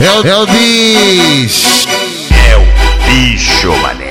É o, é o bicho. É o bicho, mané.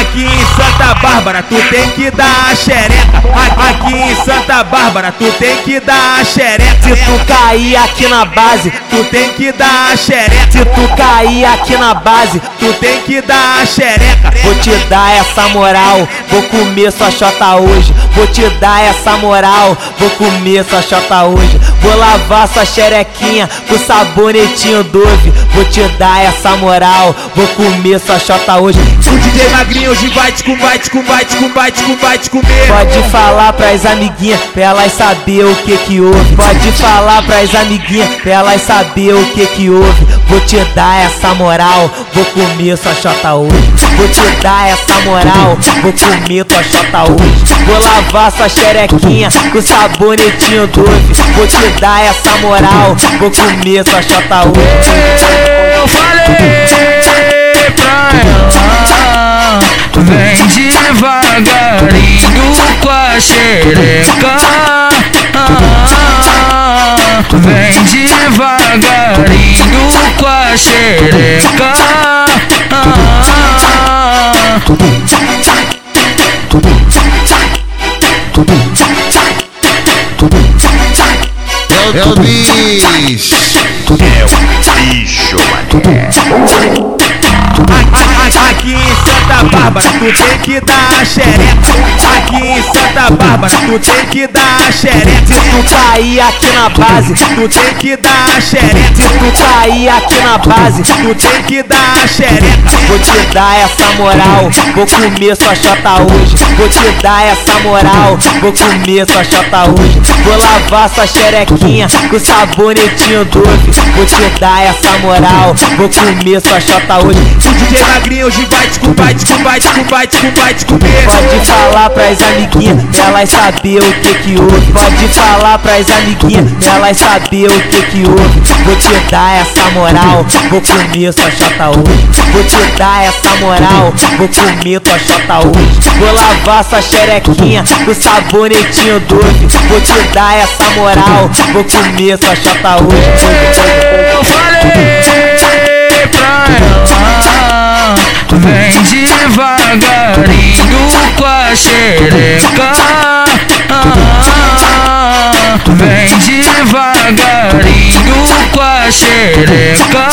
Aqui em Santa Bárbara tu tem que dar a xereca. Aqui em Santa Bárbara tu tem que dar a xereca. Se tu cair aqui na base, Tu tem que dar a xereca. se tu cair aqui na base, Tu tem que dar a xereca. vou te dar essa moral. Vou comer sua chota hoje. Vou te dar essa moral. Vou comer sua chota hoje. Vou lavar sua xerequinha com sabonetinho Dove. Vou te dar essa moral. Vou comer sua chota hoje. O DJ Magrinho hoje vai te com vai te com vai te com vai te com vai te comer. Pode falar pras amiguinhas pra elas saber o que que houve. Pode falar pras amiguinhas pra elas saber o que que houve. Vou te dar essa moral, vou comer sua chota hoje. Vou te dar essa moral, vou comer tua chota hoje. Vou lavar sua xerequinha com sabonetinho doce. Vou te dar essa moral, vou comer sua chota hoje. Eu falei pra ela Vem devagarinho com a xereca Vem devagarinho com a xereca É o, é o bicho. É o bicho, mané. Aqui em Santa Bárbara tu tem que dar a xereca. Aqui em Santa Bárbara tu tem que dar a xereca. Se tu cair aqui na base, Tu tem que dar a xereca. se tu cair aqui na base, Tu tem que dar a xereca. Vou te dar essa moral, vou comer sua chota hoje. Vou te dar essa moral, vou comer sua chota hoje. Vou lavar sua xerequinha com sabonetinho doce. Vou te dar essa moral, vou comer sua chota hoje. O DJ Magrinho hoje vai te com vai te comer. Pode falar pras amiguinhas, elas saber o que que houve. Pode falar pras amiguinhas, elas saber o que que houve. Vou te dar essa moral, vou comer sua chota hoje. Vou te dar essa moral, vou comer tua chota hoje. Vou lavar sua xerequinha com sabonetinho doce. Vou te dar essa moral, vou comer sua chota hoje. Eu falei pra ela Vem devagarinho com xereca. Vem devagarinho com a xereca